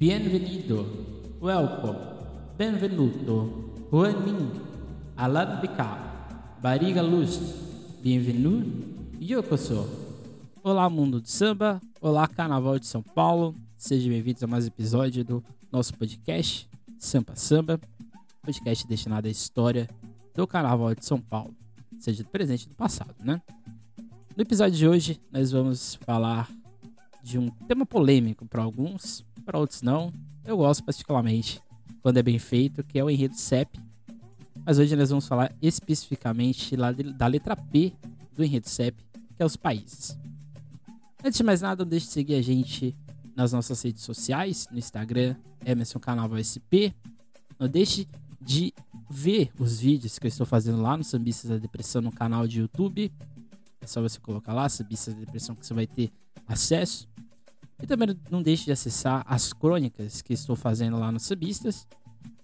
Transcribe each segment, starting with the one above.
Bienvenido, welcome, benvenuto, Huaning, Alan Bika, Bariga Luz, Bienvenu, Yokoso. Olá, mundo de samba, olá, carnaval de São Paulo, sejam bem-vindos a mais um episódio do nosso podcast Sampa Samba, podcast destinado à história do carnaval de São Paulo, seja do presente e do passado, né? No episódio de hoje, nós vamos falar de um tema polêmico para alguns, para outros não. Eu gosto particularmente quando é bem feito, que é o enredo CEP. Mas hoje nós vamos falar especificamente da letra P do enredo CEP, que é os países. Antes de mais nada, não deixe de seguir a gente nas nossas redes sociais, no Instagram, Emerson Canal SP. Não deixe de ver os vídeos que eu estou fazendo lá no Sambistas da Depressão no canal de YouTube. É só você colocar lá, Sambistas da Depressão, que você vai ter acesso. E também não deixe de acessar as crônicas que estou fazendo lá no Subistas.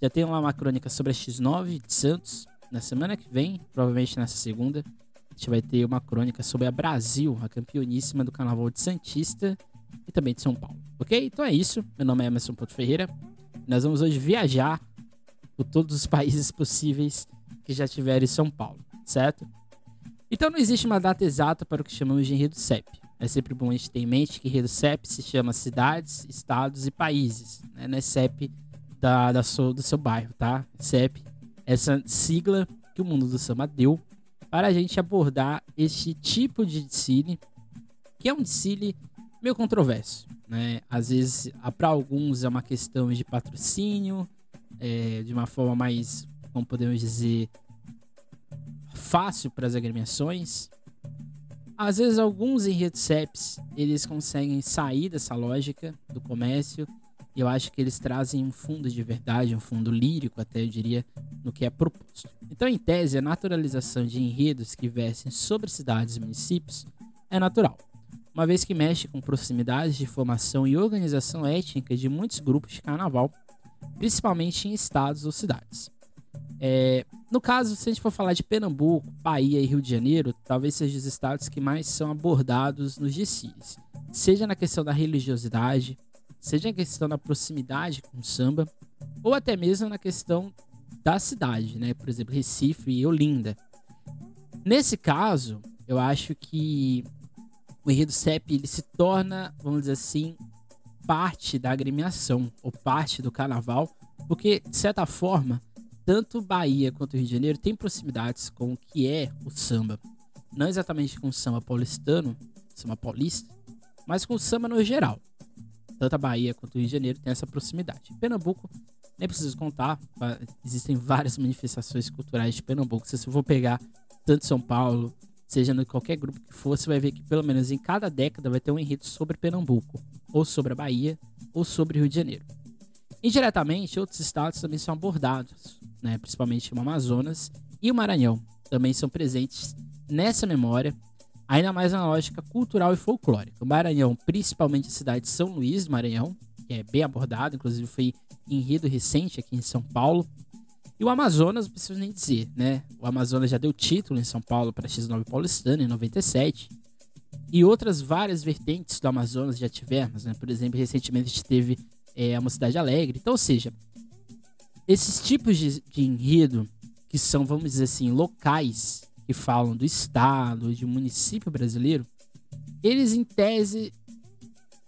Já tenho lá uma crônica sobre a X9 de Santos. Na semana que vem, provavelmente nessa segunda, a gente vai ter uma crônica sobre a Brasil, a campeoníssima do Carnaval de Santista e também de São Paulo. Ok? Então é isso. Meu nome é Emerson Porto Ferreira. Nós vamos hoje viajar por todos os países possíveis que já tiveram em São Paulo, certo? Então não existe uma data exata para o que chamamos de enredo CEP. É sempre bom a gente ter em mente que rede CEP se chama cidades, estados e países. Né? Não é CEP da, da do seu bairro, tá? CEP, essa sigla que o mundo do samba deu para a gente abordar este tipo de desfile, que é um desfile meio controverso. Né? Às vezes, para alguns, é uma questão de patrocínio, é, de uma forma mais, como podemos dizer, fácil para as agremiações. Às vezes alguns enredos eles conseguem sair dessa lógica do comércio e eu acho que eles trazem um fundo de verdade, um fundo lírico até eu diria, no que é proposto. Então, em tese, a naturalização de enredos que versem sobre cidades e municípios é natural, uma vez que mexe com proximidades de formação e organização étnica de muitos grupos de carnaval, principalmente em estados ou cidades. É, no caso, se a gente for falar de Pernambuco, Bahia e Rio de Janeiro, talvez sejam os estados que mais são abordados nos desfiles. Seja na questão da religiosidade, seja na questão da proximidade com o samba, ou até mesmo na questão da cidade, né? Por exemplo, Recife e Olinda. Nesse caso, eu acho que o enredo CEP ele se torna, vamos dizer assim, parte da agremiação, ou parte do carnaval, porque, de certa forma, tanto Bahia quanto Rio de Janeiro têm proximidades com o que é o samba. Não exatamente com o samba paulistano, samba paulista, mas com o samba no geral. Tanto a Bahia quanto o Rio de Janeiro têm essa proximidade. Pernambuco, nem preciso contar, existem várias manifestações culturais de Pernambuco. Se você for pegar tanto São Paulo, seja no qualquer grupo que for, você vai ver que pelo menos em cada década vai ter um enredo sobre Pernambuco, ou sobre a Bahia, ou sobre Rio de Janeiro. Indiretamente, outros estados também são abordados, né, principalmente o Amazonas e o Maranhão, também são presentes nessa memória, ainda mais na lógica cultural e folclórica. O Maranhão, principalmente a cidade de São Luís do Maranhão, que é bem abordado, inclusive foi enredo recente aqui em São Paulo. E o Amazonas, não preciso nem dizer, né? O Amazonas já deu título em São Paulo para X9 Paulistano em 97. E outras várias vertentes do Amazonas já tivemos, né? Por exemplo, recentemente a gente teve é, a Mocidade Alegre. Então, ou seja, esses tipos de, de enredo que são, vamos dizer assim, locais, que falam do estado, de município brasileiro, eles em tese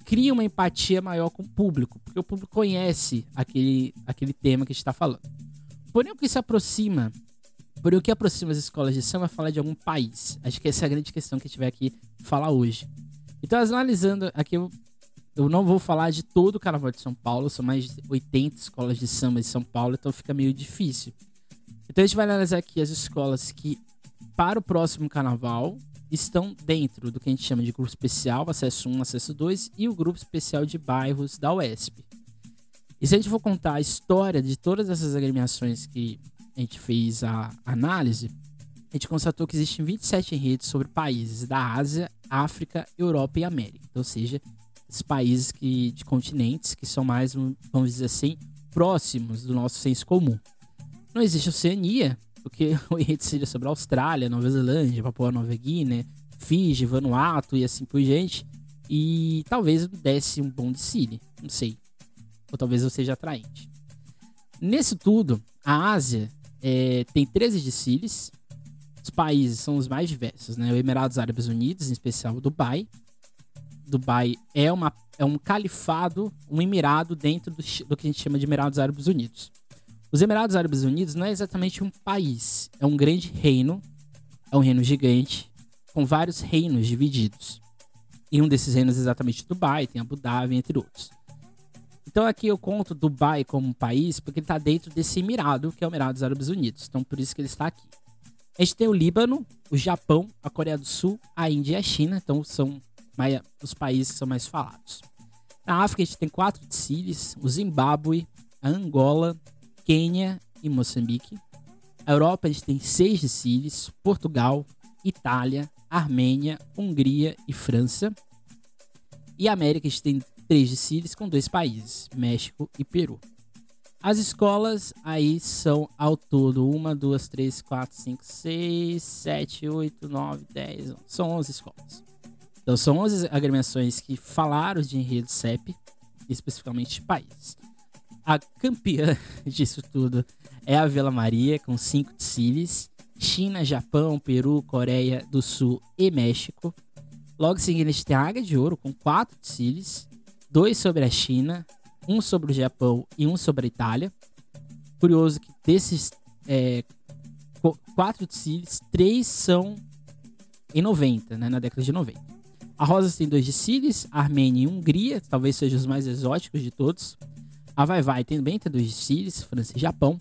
criam uma empatia maior com o público, porque o público conhece aquele, aquele tema que a gente está falando. Porém, o que se aproxima, porém, o que aproxima as escolas de samba é falar de algum país. Acho que essa é a grande questão que a gente vai aqui falar hoje. Então, analisando aqui, eu não vou falar de todo o carnaval de São Paulo, são mais de 80 escolas de samba de São Paulo, então fica meio difícil. Então a gente vai analisar aqui as escolas que, para o próximo carnaval, estão dentro do que a gente chama de grupo especial, acesso 1, acesso 2, e o grupo especial de bairros da UESP. E se a gente for contar a história de todas essas agremiações que a gente fez a análise, a gente constatou que existem 27 enredos sobre países da Ásia, África, Europa e América. Então, ou seja, países que, de continentes que são mais, vamos dizer assim, próximos do nosso senso comum. Não existe Oceania, porque o enredo seria sobre a Austrália, Nova Zelândia, Papua Nova Guiné, Fiji, Vanuatu e assim por diante. E talvez desse um bom de Cine, não sei. ou talvez eu seja atraente. Nesse tudo, a Ásia é, tem 13 decílios. Os países são os mais diversos, né? O Emirados Árabes Unidos, em especial Dubai. Dubai é, uma, é um califado, um emirado dentro do, do que a gente chama de Emirados Árabes Unidos. Os Emirados Árabes Unidos não é exatamente um país, é um grande reino, é um reino gigante, com vários reinos divididos. E um desses reinos é exatamente Dubai, tem Abu Dhabi, entre outros. Então aqui eu conto Dubai como um país porque ele está dentro desse emirado, que é o Emirados Árabes Unidos. Então por isso que ele está aqui. A gente tem o Líbano, o Japão, a Coreia do Sul, a Índia e a China. Então são os países que são mais falados. Na África a gente tem quatro Tzilis, o Zimbábue, a Angola, Quênia e Moçambique. A Europa a gente tem seis Tzilis, Portugal, Itália, Armênia, Hungria e França. E a América a gente tem três Tzilis com dois países, México e Peru. As escolas aí são ao todo uma, duas, três, quatro, cinco, seis, sete, oito, nove, dez, são onze escolas. Então são 11 agremiações que falaram de enredo CEP, especificamente de países. A campeã disso tudo é a Vila Maria, com 5 Tzilis. China, Japão, Peru, Coreia do Sul e México. Logo gente tem a Águia de Ouro, com 4 Tzilis. Dois sobre a China, um sobre o Japão e um sobre a Itália. Curioso que desses é, quatro Tzilis, três são em 90, né, na década de 90. A Rosas tem dois Sicílias, Armênia e Hungria, talvez sejam os mais exóticos de todos. A Vai Vai também tem dois Sicílias, França e Japão.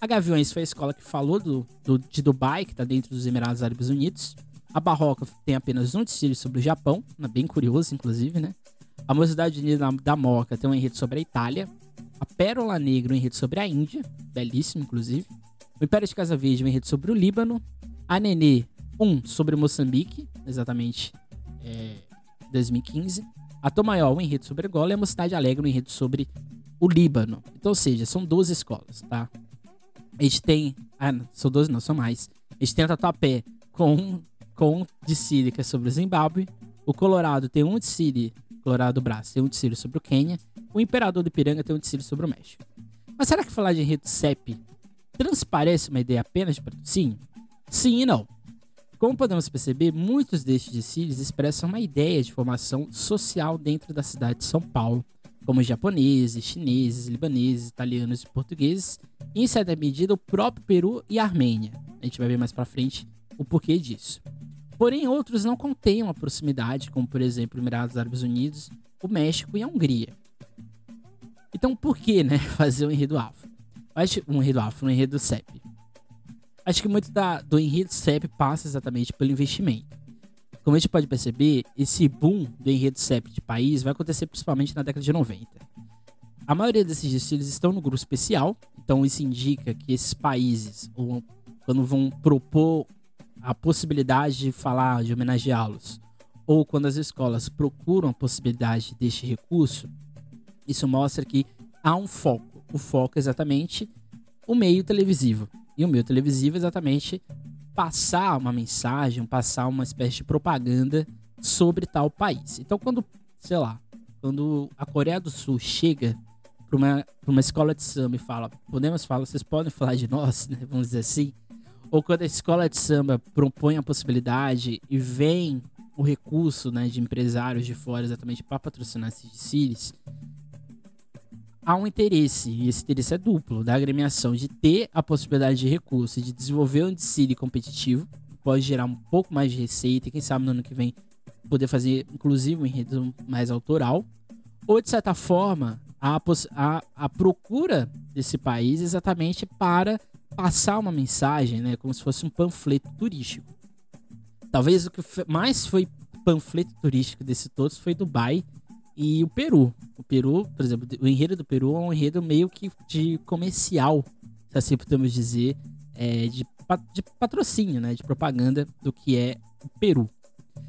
A Gaviões foi a escola que falou do, do de Dubai, que está dentro dos Emirados Árabes Unidos. A Barroca tem apenas um Sicílio sobre o Japão, bem curioso, inclusive, né? A Mocidade Unida da Moca tem um enredo sobre a Itália. A Pérola Negra, um enredo sobre a Índia, belíssimo, inclusive. O Império de Casa Verde, um enredo sobre o Líbano. A Nenê, um sobre Moçambique, exatamente é, 2015. A Tom Maior, um enredo sobre Angola, e a Mocidade Alegre, um enredo sobre o Líbano. Então, ou seja, são 12 escolas, tá? A gente tem. Ah, não, são 12, não, são mais. A gente tem a Tatuapé com, com um de Síria, que é sobre o Zimbábue. O Colorado tem um de Síria, Colorado do Braço, tem um de Síria sobre o Quênia. O Imperador do Ipiranga tem um de Síria sobre o México. Mas será que falar de enredo CEP transparece uma ideia apenas patrocínio? Sim e não. Como podemos perceber, muitos destes desfiles expressam uma ideia de formação social dentro da cidade de São Paulo, como japoneses, chineses, libaneses, italianos e portugueses, e em certa medida o próprio Peru e Armênia. A gente vai ver mais para frente o porquê disso. Porém, outros não contêm uma proximidade, como por exemplo os Emirados Árabes Unidos, o México e a Hungria. Então, por que, né, fazer um enredo afro? Um enredo afro, um enredo CEP. Acho que muito da, do enredo CEP passa exatamente pelo investimento. Como a gente pode perceber, esse boom do enredo CEP de país vai acontecer principalmente na década de 90. A maioria desses desfiles estão no grupo especial, então isso indica que esses países, quando vão propor a possibilidade de falar, de homenageá-los, ou quando as escolas procuram a possibilidade deste recurso, isso mostra que há um foco. O foco é exatamente o meio televisivo. E o meio televisivo é exatamente passar uma mensagem, passar uma espécie de propaganda sobre tal país. Então, quando, sei lá, quando a Coreia do Sul chega para uma, uma escola de samba e fala, podemos falar, vocês podem falar de nós, né? vamos dizer assim, ou quando a escola de samba propõe a possibilidade e vem o recurso né, de empresários de fora exatamente para patrocinar esses desfiles, há um interesse, e esse interesse é duplo, da agremiação de ter a possibilidade de recurso de desenvolver um desfile competitivo, pode gerar um pouco mais de receita e quem sabe no ano que vem poder fazer inclusive um enredo mais autoral, ou de certa forma a, a, a procura desse país exatamente para passar uma mensagem, né, como se fosse um panfleto turístico. Talvez o que mais foi panfleto turístico desse todos foi Dubai, e o Peru. O Peru, por exemplo, o enredo do Peru é um enredo meio que de comercial, se assim podemos dizer, é, de, de patrocínio, né, de propaganda do que é o Peru.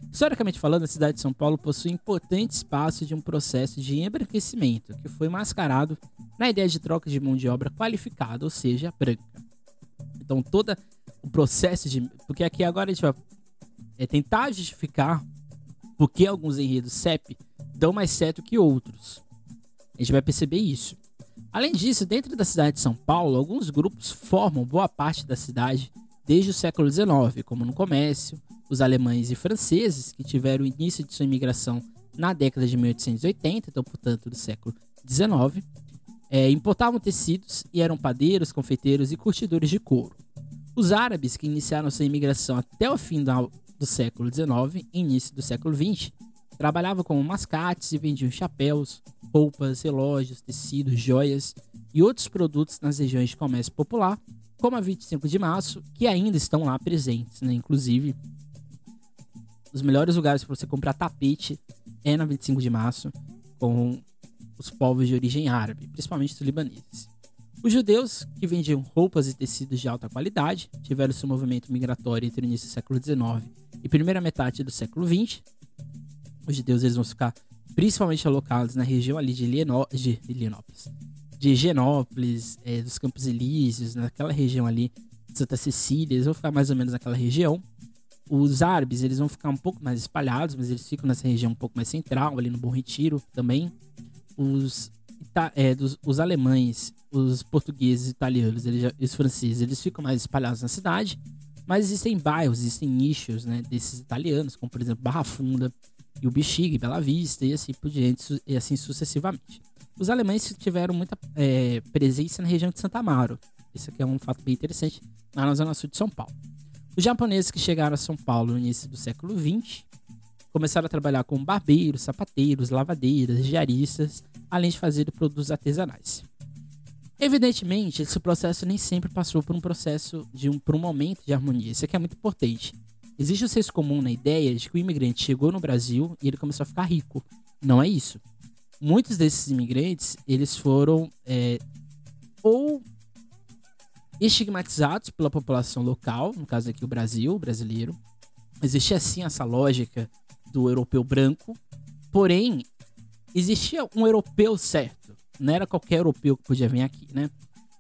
Historicamente falando, a cidade de São Paulo possui importante espaço de um processo de embranquecimento que foi mascarado na ideia de troca de mão de obra qualificada, ou seja, branca. Então, todo o processo de. Porque aqui agora a gente vai é, tentar justificar por que alguns enredos CEP dão mais certo que outros. A gente vai perceber isso. Além disso, dentro da cidade de São Paulo, alguns grupos formam boa parte da cidade desde o século XIX, como no comércio, os alemães e franceses, que tiveram o início de sua imigração na década de 1880, então, portanto, do século XIX, é, importavam tecidos e eram padeiros, confeiteiros e curtidores de couro. Os árabes, que iniciaram sua imigração até o fim do século XIX e início do século XX, trabalhavam como mascates e vendiam chapéus, roupas, relógios, tecidos, joias e outros produtos nas regiões de comércio popular, como a 25 de março, que ainda estão lá presentes, né? Inclusive, os melhores lugares para você comprar tapete é na 25 de março, com os povos de origem árabe, principalmente os libaneses. Os judeus, que vendiam roupas e tecidos de alta qualidade, tiveram seu movimento migratório entre o início do século XIX e primeira metade do século XX. Os judeus eles vão ficar principalmente alocados na região ali de, Lienó de Lienópolis, de Higienópolis, é, dos Campos Elíseos, naquela região ali de Santa Cecília, eles vão ficar mais ou menos naquela região. Os árabes, eles vão ficar um pouco mais espalhados, mas eles ficam nessa região um pouco mais central, ali no Bom Retiro também. Os, é, dos, os alemães, os portugueses, italianos, eles, os franceses, eles ficam mais espalhados na cidade. Mas existem bairros, existem nichos, né, desses italianos, como por exemplo Barra Funda, e o Bexiga, Bela Vista e assim por diante, e assim sucessivamente. Os alemães tiveram muita é, presença na região de Santa Amaro. Isso aqui é um fato bem interessante, lá na zona sul de São Paulo. Os japoneses que chegaram a São Paulo no início do século XX começaram a trabalhar como barbeiros, sapateiros, lavadeiras, diaristas, além de fazer produtos artesanais. Evidentemente, esse processo nem sempre passou por um processo de um, por um momento de harmonia. Isso aqui é muito importante. Existe o senso comum na ideia de que o imigrante chegou no Brasil e ele começou a ficar rico. Não é isso. Muitos desses imigrantes, eles foram é, ou estigmatizados pela população local, no caso aqui o Brasil, o brasileiro. Existe assim essa lógica do europeu branco, porém existia um europeu certo. Não era qualquer europeu que podia vir aqui, né?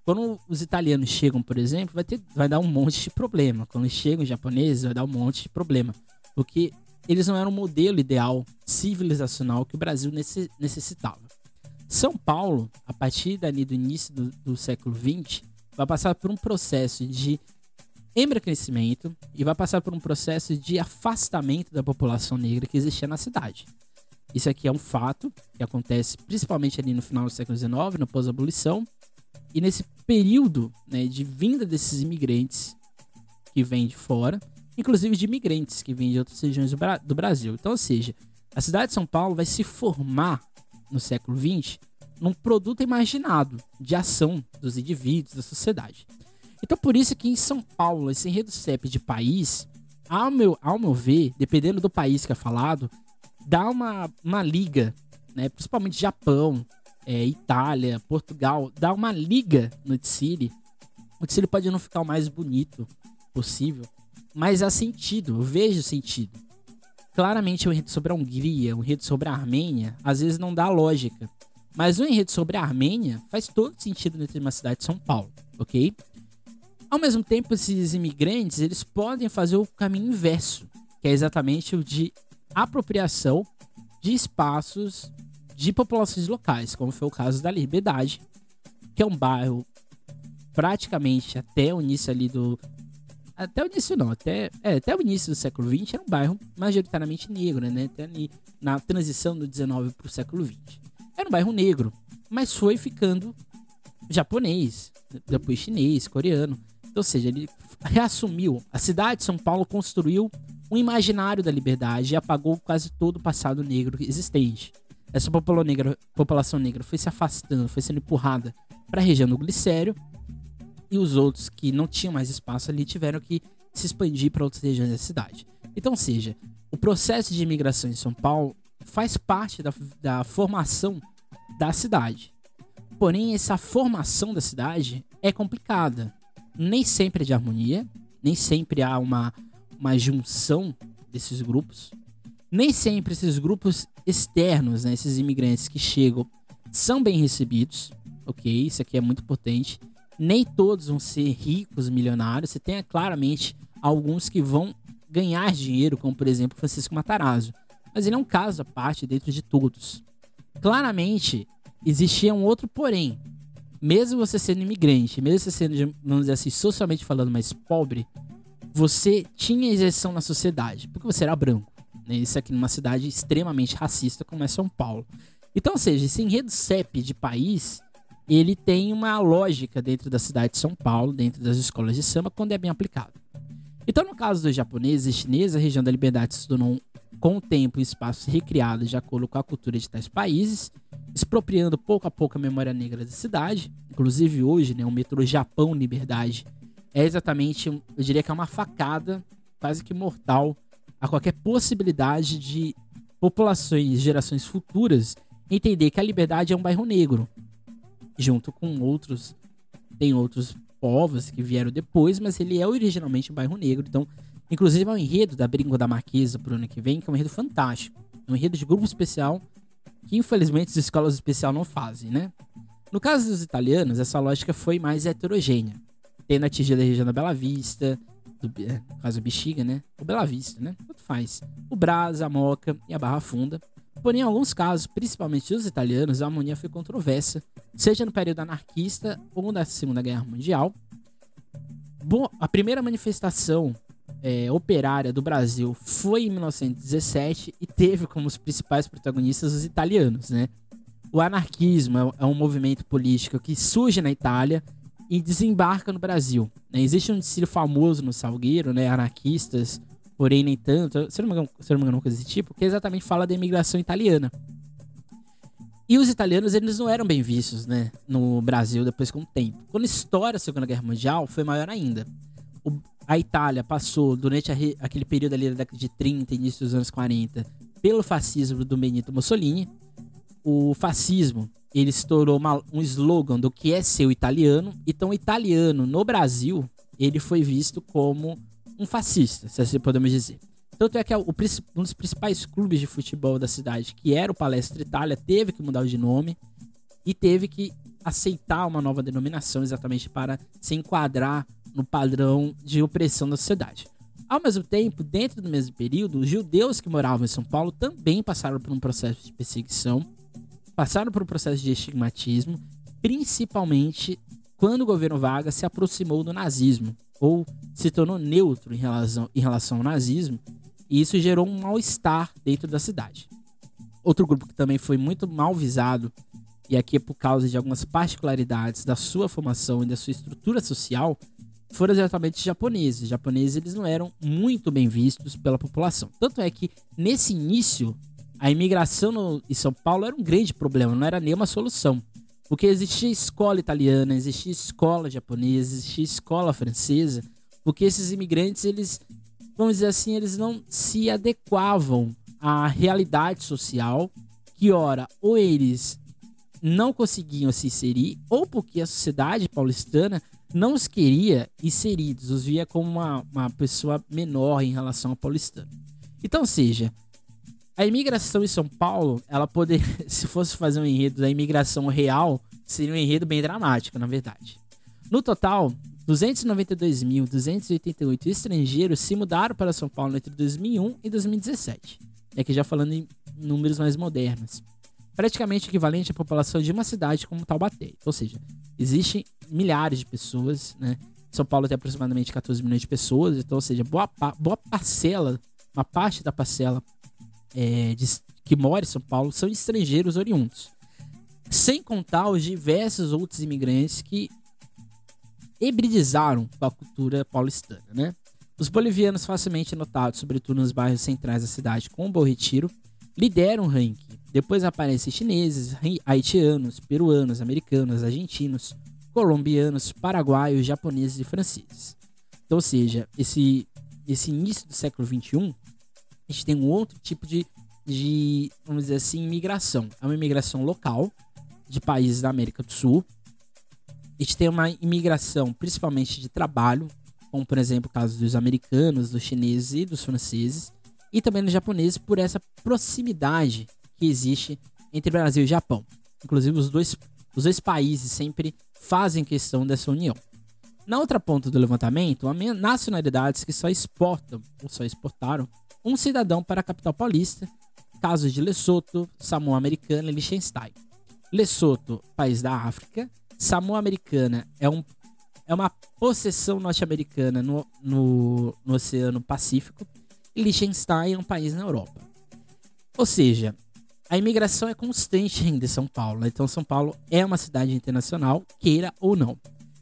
Quando os italianos chegam, por exemplo, vai, ter, vai dar um monte de problema. Quando chegam os japoneses, vai dar um monte de problema. Porque eles não eram o modelo ideal civilizacional que o Brasil necessitava. São Paulo, a partir dali do início do, do século XX, vai passar por um processo de embracrecimento e vai passar por um processo de afastamento da população negra que existia na cidade. Isso aqui é um fato que acontece principalmente ali no final do século XIX, na pós-abolição, e nesse período né, de vinda desses imigrantes que vêm de fora, inclusive de imigrantes que vêm de outras regiões do, Bra do Brasil. Então, ou seja, a cidade de São Paulo vai se formar no século XX num produto imaginado de ação dos indivíduos, da sociedade. Então, por isso que em São Paulo, esse enredo CEP de país, ao meu, ao meu ver, dependendo do país que é falado, dá uma, uma liga, né, principalmente Japão, é, Itália, Portugal, dá uma liga no Tsiri. O Tsiri pode não ficar o mais bonito possível, mas há sentido, eu vejo sentido. Claramente, o enredo sobre a Hungria, o enredo sobre a Armênia, às vezes não dá lógica. Mas o enredo sobre a Armênia faz todo sentido dentro de uma cidade de São Paulo, ok? Ao mesmo tempo, esses imigrantes, eles podem fazer o caminho inverso, que é exatamente o de apropriação de espaços de populações locais, como foi o caso da Liberdade, que é um bairro praticamente até o início ali do. Até o início não, até, é, até o início do século XX era um bairro majoritariamente negro, né? Até ali na transição do 19 para o século XX. Era um bairro negro, mas foi ficando japonês, depois chinês, coreano. Ou seja, ele reassumiu. A cidade de São Paulo construiu um imaginário da liberdade e apagou quase todo o passado negro existente. Essa população negra, população negra foi se afastando, foi sendo empurrada para a região do Glicério e os outros que não tinham mais espaço ali tiveram que se expandir para outras regiões da cidade. Então, seja, o processo de imigração em São Paulo faz parte da, da formação da cidade. Porém, essa formação da cidade é complicada. Nem sempre é de harmonia, nem sempre há uma, uma junção desses grupos nem sempre esses grupos externos, né, esses imigrantes que chegam, são bem recebidos, ok? Isso aqui é muito potente. Nem todos vão ser ricos, milionários. Você tem claramente alguns que vão ganhar dinheiro, como por exemplo Francisco Matarazzo. Mas ele é um caso à parte dentro de todos. Claramente, existia um outro porém. Mesmo você sendo imigrante, mesmo você sendo, vamos dizer assim, socialmente falando mais pobre, você tinha isenção na sociedade, porque você era branco. Isso aqui numa cidade extremamente racista como é São Paulo. Então, ou seja, esse enredo CEP de país, ele tem uma lógica dentro da cidade de São Paulo, dentro das escolas de samba, quando é bem aplicado. Então, no caso dos japoneses e chineses, a região da liberdade se tornou com o tempo e espaços recriados de acordo com a cultura de tais países, expropriando pouco a pouco a memória negra da cidade. Inclusive hoje, né, o metrô Japão Liberdade é exatamente, eu diria que é uma facada quase que mortal a qualquer possibilidade de populações, gerações futuras entender que a Liberdade é um bairro negro, junto com outros, tem outros povos que vieram depois, mas ele é originalmente um bairro negro, então Inclusive é um enredo da Brinco da Marquesa pro ano que vem, que é um enredo fantástico. É um enredo de grupo especial que infelizmente as escolas especial não fazem, né? No caso dos italianos, essa lógica foi mais heterogênea, tendo atingido a região da Bela Vista, do, é, caso Bexiga, né? O Bela Vista, né? Tanto faz. O Brás, a Moca e a Barra Funda. Porém, em alguns casos, principalmente os italianos, a harmonia foi controversa, seja no período anarquista ou na Segunda Guerra Mundial. Bom, a primeira manifestação é, operária do Brasil foi em 1917 e teve como os principais protagonistas os italianos, né? O anarquismo é, é um movimento político que surge na Itália e desembarca no Brasil. Né? Existe um desfile famoso no Salgueiro, né? Anarquistas, porém nem tanto, se se não me engano uma coisa desse tipo, que exatamente fala da imigração italiana. E os italianos, eles não eram bem vistos, né? No Brasil, depois com o tempo. Quando estoura a Segunda Guerra Mundial, foi maior ainda. O, a Itália passou, durante a, aquele período ali da década de 30, início dos anos 40, pelo fascismo do Benito Mussolini. O fascismo, ele estourou uma, um slogan do que é ser o italiano. Então, italiano no Brasil, ele foi visto como um fascista, se assim podemos dizer. Tanto é que o, um dos principais clubes de futebol da cidade, que era o Palestra Itália, teve que mudar de nome e teve que aceitar uma nova denominação exatamente para se enquadrar no padrão de opressão da sociedade. Ao mesmo tempo, dentro do mesmo período, os judeus que moravam em São Paulo também passaram por um processo de perseguição, passaram por um processo de estigmatismo, principalmente quando o governo Vargas se aproximou do nazismo, ou se tornou neutro em relação, em relação ao nazismo, e isso gerou um mal-estar dentro da cidade. Outro grupo que também foi muito mal visado, e aqui é por causa de algumas particularidades da sua formação e da sua estrutura social, foram exatamente os japoneses. Os japoneses eles não eram muito bem vistos pela população. Tanto é que nesse início a imigração no, em São Paulo era um grande problema, não era nenhuma solução. Porque existia escola italiana, existia escola japonesa, existia escola francesa, porque esses imigrantes, eles, vamos dizer assim, eles não se adequavam à realidade social, que ora, ou eles não conseguiam se inserir, ou porque a sociedade paulistana não os queria inseridos, os via como uma, uma pessoa menor em relação ao paulistano. Então, seja, a imigração em São Paulo, ela poderia, se fosse fazer um enredo da imigração real, seria um enredo bem dramático, na verdade. No total, 292.288 estrangeiros se mudaram para São Paulo entre 2001 e 2017. É que já falando em números mais modernos. Praticamente equivalente à população de uma cidade como Taubaté. Ou seja, existem milhares de pessoas, né? São Paulo tem aproximadamente 14 milhões de pessoas, então, ou seja, boa, boa parcela, uma parte da parcela é, de, que mora em São Paulo são estrangeiros oriundos. Sem contar os diversos outros imigrantes que hibridizaram com a cultura paulistana, né? Os bolivianos, facilmente notados, sobretudo nos bairros centrais da cidade, como o Bom Retiro, lideram o ranking. Depois aparecem chineses, haitianos, peruanos, americanos, argentinos, colombianos, paraguaios, japoneses e franceses. Então, ou seja, esse, esse início do século XXI, a gente tem um outro tipo de, de, vamos dizer assim, imigração. É uma imigração local de países da América do Sul. A gente tem uma imigração principalmente de trabalho, como por exemplo o caso dos americanos, dos chineses e dos franceses, e também dos japoneses por essa proximidade que existe entre Brasil e Japão. Inclusive os dois, os dois países sempre fazem questão dessa união. Na outra ponta do levantamento, há nacionalidades que só exportam, ou só exportaram, um cidadão para a capital paulista, casos de Lesoto, Samoa Americana e Liechtenstein. Lesoto, país da África. Samoa Americana é, um, é uma possessão norte-americana no, no, no Oceano Pacífico. E Liechtenstein é um país na Europa. Ou seja, a imigração é constante em São Paulo. Né? Então, São Paulo é uma cidade internacional, queira ou não.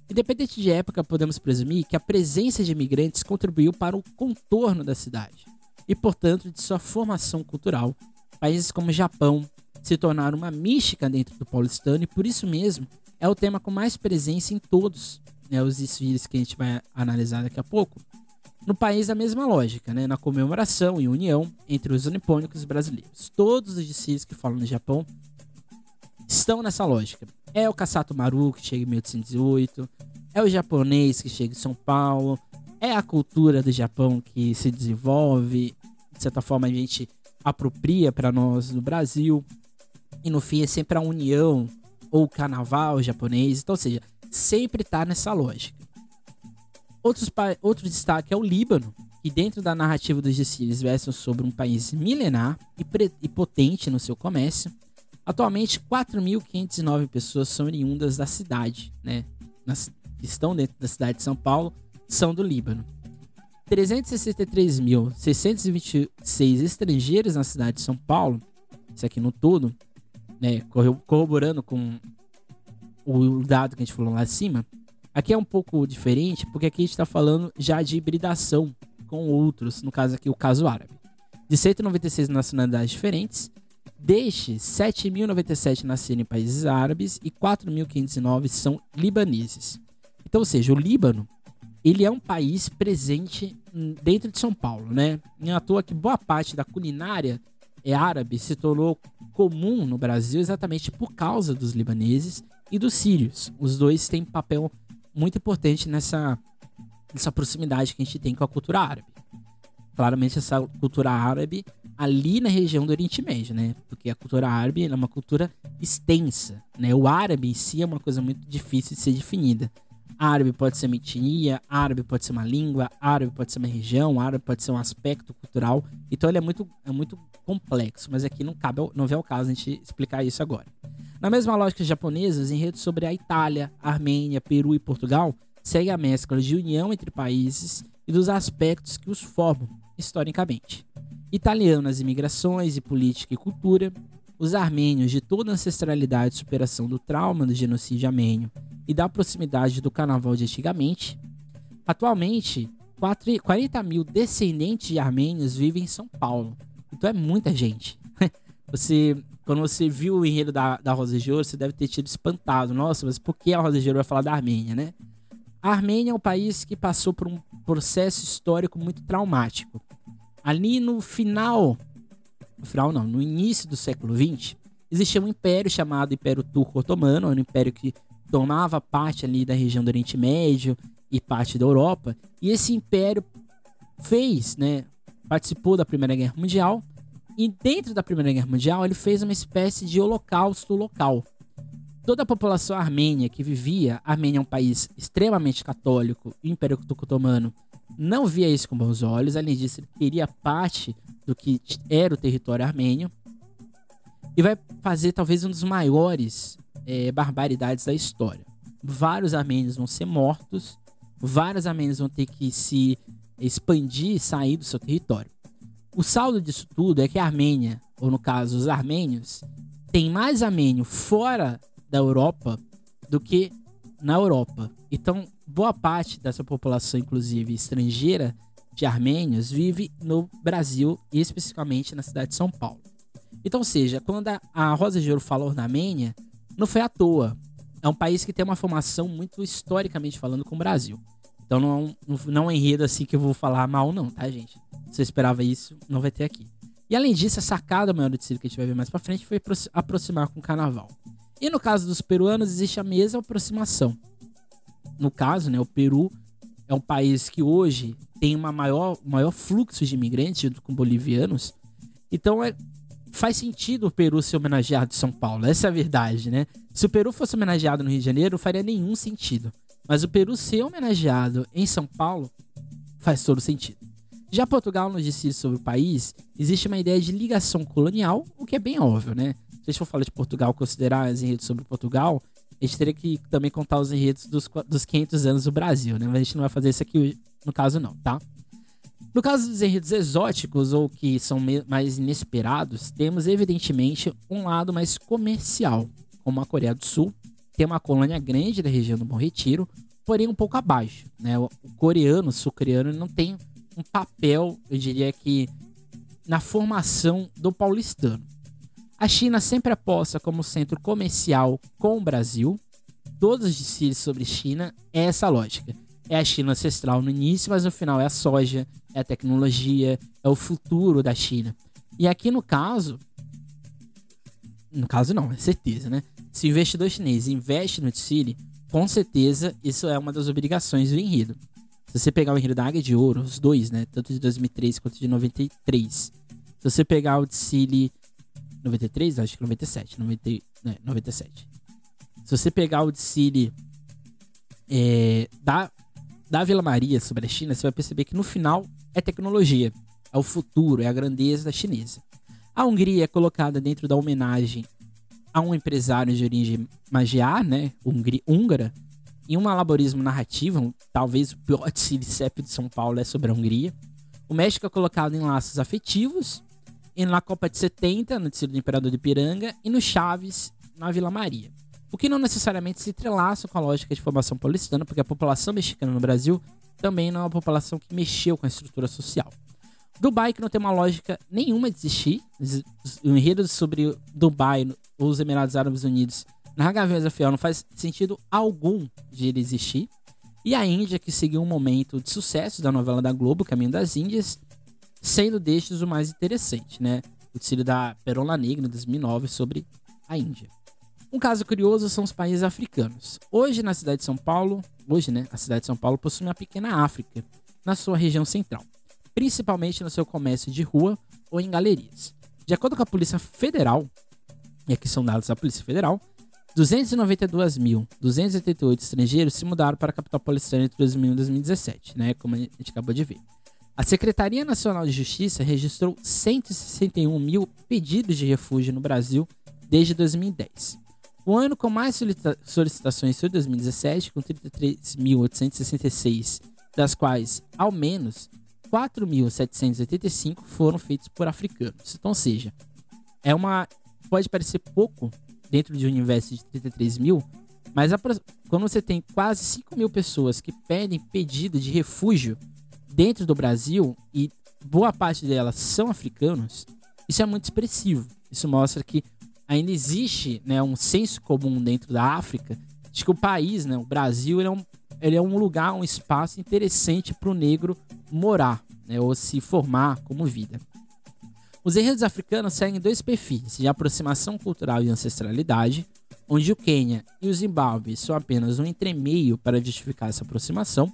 Independente de época, podemos presumir que a presença de imigrantes contribuiu para o contorno da cidade e, portanto, de sua formação cultural. Países como Japão se tornaram uma mística dentro do paulistano e, por isso mesmo, é o tema com mais presença em todos né, os desfiles que a gente vai analisar daqui a pouco. No país, a mesma lógica, né? Na comemoração e união entre os nipônicos brasileiros. Todos os desfiles que falam no Japão estão nessa lógica. É o Kasato Maru, que chega em 1808. É o japonês que chega em São Paulo. É a cultura do Japão que se desenvolve. De certa forma, a gente apropria para nós no Brasil. E no fim, é sempre a união ou o carnaval japonês. Então, ou seja, sempre está nessa lógica. Outros, outro destaque é o Líbano, que dentro da narrativa dos desfiles versam sobre um país milenar e, e potente no seu comércio. Atualmente, 4.509 pessoas são oriundas da cidade, né? Nas, estão dentro da cidade de São Paulo, são do Líbano. 363.626 estrangeiros na cidade de São Paulo, isso aqui no todo, né, corroborando com o dado que a gente falou lá acima, Aqui é um pouco diferente, porque aqui a gente está falando já de hibridação com outros, no caso aqui o caso árabe. De 196 nacionalidades diferentes, deste 7.097 nasceram em países árabes e 4.509 são libaneses. Então, ou seja, o Líbano, ele é um país presente dentro de São Paulo, né? Não é à toa que boa parte da culinária é árabe se tornou comum no Brasil exatamente por causa dos libaneses e dos sírios. Os dois têm papel muito importante nessa, nessa proximidade que a gente tem com a cultura árabe. Claramente essa cultura árabe ali na região do Oriente Médio, né? Porque a cultura árabe é uma cultura extensa, né? O árabe em si é uma coisa muito difícil de ser definida. Árabe pode ser uma etnia, árabe pode ser uma língua, árabe pode ser uma região, árabe pode ser um aspecto cultural. Então ele é muito, é muito complexo, mas aqui não cabe, não vem ao caso a gente explicar isso agora. Na mesma lógica japonesa, os enredos sobre a Itália, Armênia, Peru e Portugal seguem a mescla de união entre países e dos aspectos que os formam historicamente. Italiano nas imigrações e política e cultura, os armênios de toda a ancestralidade e superação do trauma do genocídio armênio e da proximidade do carnaval de antigamente. Atualmente, 40 mil descendentes de armênios vivem em São Paulo. Então é muita gente. Você quando você viu o enredo da, da Rosa de Ouro, você deve ter tido espantado. Nossa, mas por que a Rosa de Ouro vai falar da Armênia, né? A Armênia é um país que passou por um processo histórico muito traumático. Ali no final, no final não, no início do século XX, existia um império chamado Império Turco-Otomano, um império que tomava parte ali da região do Oriente Médio e parte da Europa. E esse império fez, né, participou da Primeira Guerra Mundial e dentro da Primeira Guerra Mundial, ele fez uma espécie de holocausto local. Toda a população armênia que vivia, a Armênia é um país extremamente católico, o Império Otomano não via isso com bons olhos, além disso, ele queria parte do que era o território armênio, e vai fazer talvez um dos maiores é, barbaridades da história. Vários armênios vão ser mortos, vários armênios vão ter que se expandir e sair do seu território. O saldo disso tudo é que a Armênia, ou no caso os armênios, tem mais armênio fora da Europa do que na Europa. Então, boa parte dessa população, inclusive estrangeira, de armênios, vive no Brasil e especificamente na cidade de São Paulo. Então, ou seja, quando a Rosa de Ouro falou na Armênia, não foi à toa. É um país que tem uma formação muito historicamente falando com o Brasil. Então não, não é um enredo assim que eu vou falar mal, não, tá, gente? Se você esperava isso, não vai ter aqui. E além disso, a sacada maior do circo que a gente vai ver mais pra frente foi aproximar com o carnaval. E no caso dos peruanos, existe a mesma aproximação. No caso, né, o Peru é um país que hoje tem uma maior, maior fluxo de imigrantes junto com bolivianos. Então é, faz sentido o Peru ser homenageado em São Paulo. Essa é a verdade, né? Se o Peru fosse homenageado no Rio de Janeiro, não faria nenhum sentido. Mas o Peru ser homenageado em São Paulo faz todo sentido. Já Portugal nos disse sobre o país, existe uma ideia de ligação colonial, o que é bem óbvio, né? se for falar de Portugal, considerar os enredos sobre Portugal, a gente teria que também contar os enredos dos, dos 500 anos do Brasil, né? Mas a gente não vai fazer isso aqui no caso, não, tá? No caso dos enredos exóticos ou que são mais inesperados, temos evidentemente um lado mais comercial, como a Coreia do Sul, tem uma colônia grande da região do Bom Retiro, porém um pouco abaixo. Né? O coreano, o sul-coreano, não tem um papel, eu diria que, na formação do paulistano. A China sempre aposta como centro comercial com o Brasil. Todos os desfiles sobre China é essa lógica. É a China ancestral no início, mas no final é a soja, é a tecnologia, é o futuro da China. E aqui no caso, no caso não, é certeza, né? Se o investidor chinês investe no desfile, com certeza isso é uma das obrigações do enredo. Se você pegar o enredo da Águia de Ouro, os dois, né? Tanto de 2003 quanto de 93. Se você pegar o desfile 93, acho que 97, 90, né, 97. Se você pegar o desfile é, da, da Vila Maria sobre a China, você vai perceber que no final é tecnologia, é o futuro, é a grandeza chinesa. A Hungria é colocada dentro da homenagem a um empresário de origem magiar, né, húngara, em um malabarismo narrativo, talvez o pior CEP de São Paulo é sobre a Hungria. O México é colocado em laços afetivos, na Copa de 70, no desfile do Imperador de Piranga, e no Chaves, na Vila Maria. O que não necessariamente se entrelaça com a lógica de formação paulistana, porque a população mexicana no Brasil também não é uma população que mexeu com a estrutura social. Dubai, que não tem uma lógica nenhuma de existir. O enredo sobre Dubai, os Emirados Árabes Unidos, na Gaviões Fiel não faz sentido algum de ele existir. E a Índia, que seguiu um momento de sucesso da novela da Globo, Caminho das Índias, sendo destes o mais interessante, né? O tecido da Perola Negra, em 2009, sobre a Índia. Um caso curioso são os países africanos. Hoje, na cidade de São Paulo, hoje, né, a cidade de São Paulo possui uma pequena África na sua região central principalmente no seu comércio de rua ou em galerias. De acordo com a Polícia Federal, e aqui são dados da Polícia Federal, 292.288 estrangeiros se mudaram para a capital paulistana entre 2000 e 2017, né, como a gente acabou de ver. A Secretaria Nacional de Justiça registrou 161 mil pedidos de refúgio no Brasil desde 2010. O ano com mais solicitações foi 2017, com 33.866, das quais, ao menos, 4.785 foram feitos por africanos. Então, ou seja, é uma pode parecer pouco dentro de um universo de 33 mil, mas quando você tem quase 5 mil pessoas que pedem pedido de refúgio dentro do Brasil e boa parte delas são africanos, isso é muito expressivo. Isso mostra que ainda existe né, um senso comum dentro da África de que o país, né, o Brasil, ele é um, ele é um lugar, um espaço interessante para o negro morar né, ou se formar como vida. Os enredos africanos seguem dois perfis de aproximação cultural e ancestralidade, onde o Quênia e o Zimbábue são apenas um entremeio para justificar essa aproximação,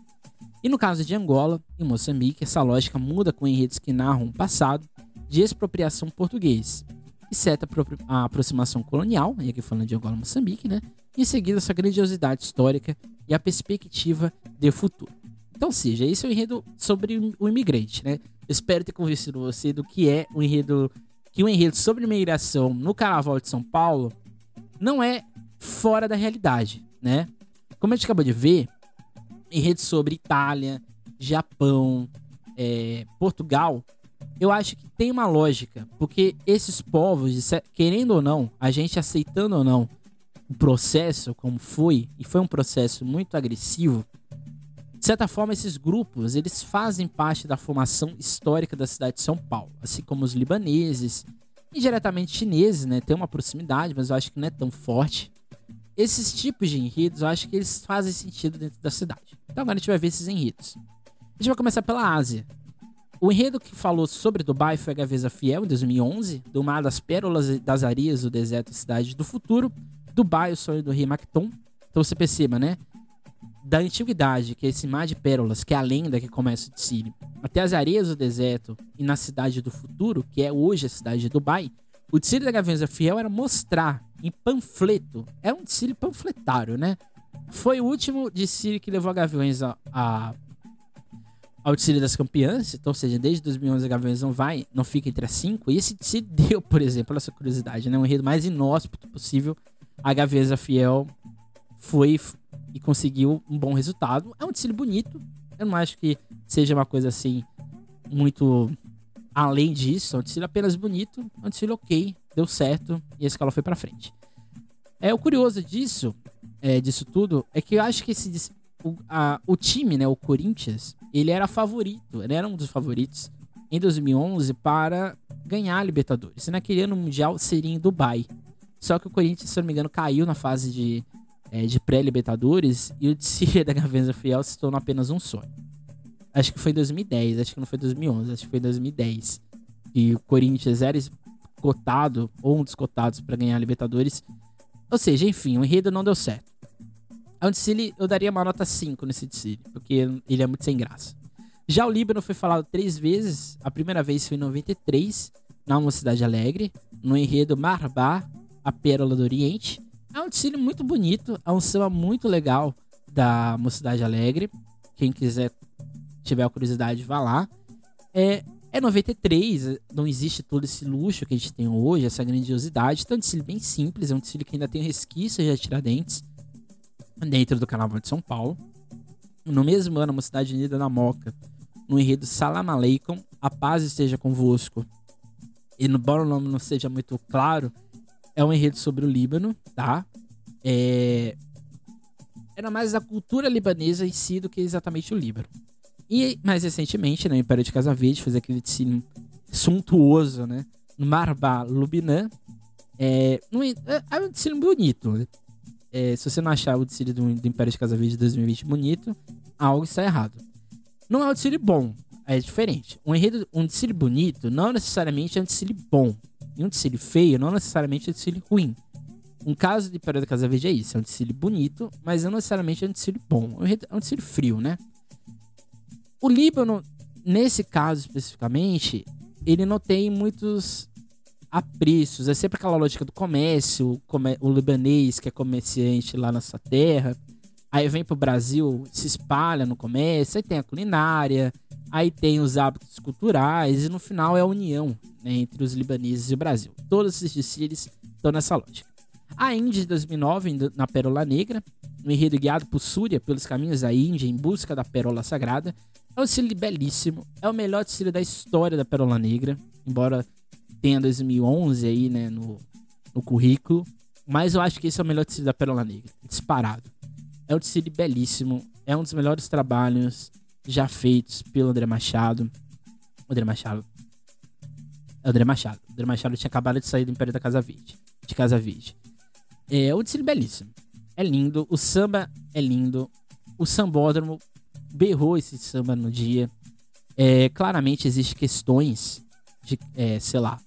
e no caso de Angola e Moçambique, essa lógica muda com enredos que narram o passado de expropriação português, exceto a aproximação colonial, e aqui falando de Angola e Moçambique, né? E em seguida essa grandiosidade histórica e a perspectiva de futuro. Então, seja, esse é o enredo sobre o imigrante, né? Espero ter convencido você do que é o enredo. Que o enredo sobre imigração no Carnaval de São Paulo não é fora da realidade, né? Como a gente acabou de ver, enredo sobre Itália, Japão, é, Portugal, eu acho que tem uma lógica, porque esses povos, querendo ou não, a gente aceitando ou não o processo como foi, e foi um processo muito agressivo, de certa forma, esses grupos eles fazem parte da formação histórica da cidade de São Paulo, assim como os libaneses, indiretamente chineses, né? Tem uma proximidade, mas eu acho que não é tão forte. Esses tipos de enredos, eu acho que eles fazem sentido dentro da cidade. Então agora a gente vai ver esses enredos. A gente vai começar pela Ásia. O enredo que falou sobre Dubai foi a Gaveza Fiel, em 2011, do Mar das Pérolas das Areias, o deserto Cidade do Futuro, Dubai, o sonho do rei Macton. Então você perceba, né? da antiguidade, que é esse mar de pérolas, que é a lenda que começa de Sírio, até as areias do deserto e na cidade do futuro, que é hoje a cidade de Dubai, o Tsiri da Gaviões Fiel era mostrar em panfleto. É um Tsiri panfletário, né? Foi o último Tsiri que levou a Gaviões a, a, ao desfile das campeãs, então, ou seja, desde 2011 a Gaviões não vai, não fica entre as cinco, e esse se deu, por exemplo, essa curiosidade, né, um enredo mais inóspito possível, a Gaviões Fiel foi e conseguiu um bom resultado. É um desfile bonito, eu não acho que seja uma coisa assim muito além disso, é um desfile apenas bonito, é um desfile ok, deu certo e a escola foi para frente. É o curioso disso, é, disso tudo, é que eu acho que esse o, a, o time, né, o Corinthians, ele era favorito, ele era um dos favoritos em 2011 para ganhar a Libertadores. E naquele ano mundial seria em Dubai. Só que o Corinthians, se não me engano, caiu na fase de, é, de pré-Libertadores e o desfile da Gavenza Fiel se tornou apenas um sonho. Acho que foi em 2010, acho que não foi 2011, acho que foi em 2010. E o Corinthians era cotado, ou um dos cotados para ganhar a Libertadores. Ou seja, enfim, o enredo não deu certo. A Anticile, eu daria uma nota 5 nesse Anticile, porque ele é muito sem graça. Já o Líbano foi falado três vezes. A primeira vez foi em 93, na Mocidade Alegre, no enredo Marbá, a Pérola do Oriente. É um Anticile muito bonito, é um samba muito legal da Mocidade Alegre. Quem quiser, tiver curiosidade, vá lá. É, é 93, não existe todo esse luxo que a gente tem hoje, essa grandiosidade. Então, é um desfile bem simples, é um desfile que ainda tem resquícios de Tiradentes dentro do Carnaval de São Paulo. No mesmo ano, a Mocidade Unida da Moca, no enredo Salam Aleikum, a paz esteja convosco. E embora o nome não seja muito claro, é um enredo sobre o Líbano, tá? É... Era mais a cultura libanesa em si do que exatamente o Líbano. E mais recentemente, no Império de Casa Verde, fez aquele desfile suntuoso, né? No Marba Lubinan. É, é, é um bonito. Né? é, se você não achar o desfile do, do Império de Casa Verde 2020 bonito, algo está errado. Não é um desfile bom, é diferente. Um enredo, um desfile bonito não necessariamente é um desfile bom. E um desfile feio não necessariamente é um desfile ruim. Um caso de Império da Casa Verde é isso, é um desfile bonito, mas não necessariamente é um desfile bom. É um desfile frio, né? O Líbano, nesse caso especificamente, ele não tem muitos a preços. É sempre aquela lógica do comércio, o libanês que é comerciante lá nessa terra. Aí vem pro Brasil, se espalha no comércio, aí tem a culinária, aí tem os hábitos culturais, e no final é a união né, entre os libaneses e o Brasil. Todos esses desfiles estão nessa lógica. A Índia de 2009, na Pérola Negra, no enredo guiado por Súria pelos caminhos da Índia em busca da Pérola Sagrada, é um desfile belíssimo, é o melhor desfile da história da Pérola Negra, embora tenha 2011 aí, né, no, no currículo. Mas eu acho que esse é o melhor tecido da Pérola Negra, disparado. É um tecido belíssimo, é um dos melhores trabalhos já feitos pelo André Machado. André Machado. É André Machado. André Machado tinha acabado de sair do Império da Casa Verde. De Casa Verde. É um tecido belíssimo. É lindo. O samba é lindo. O sambódromo berrou esse samba no dia. É, claramente existem questões de, é, sei lá,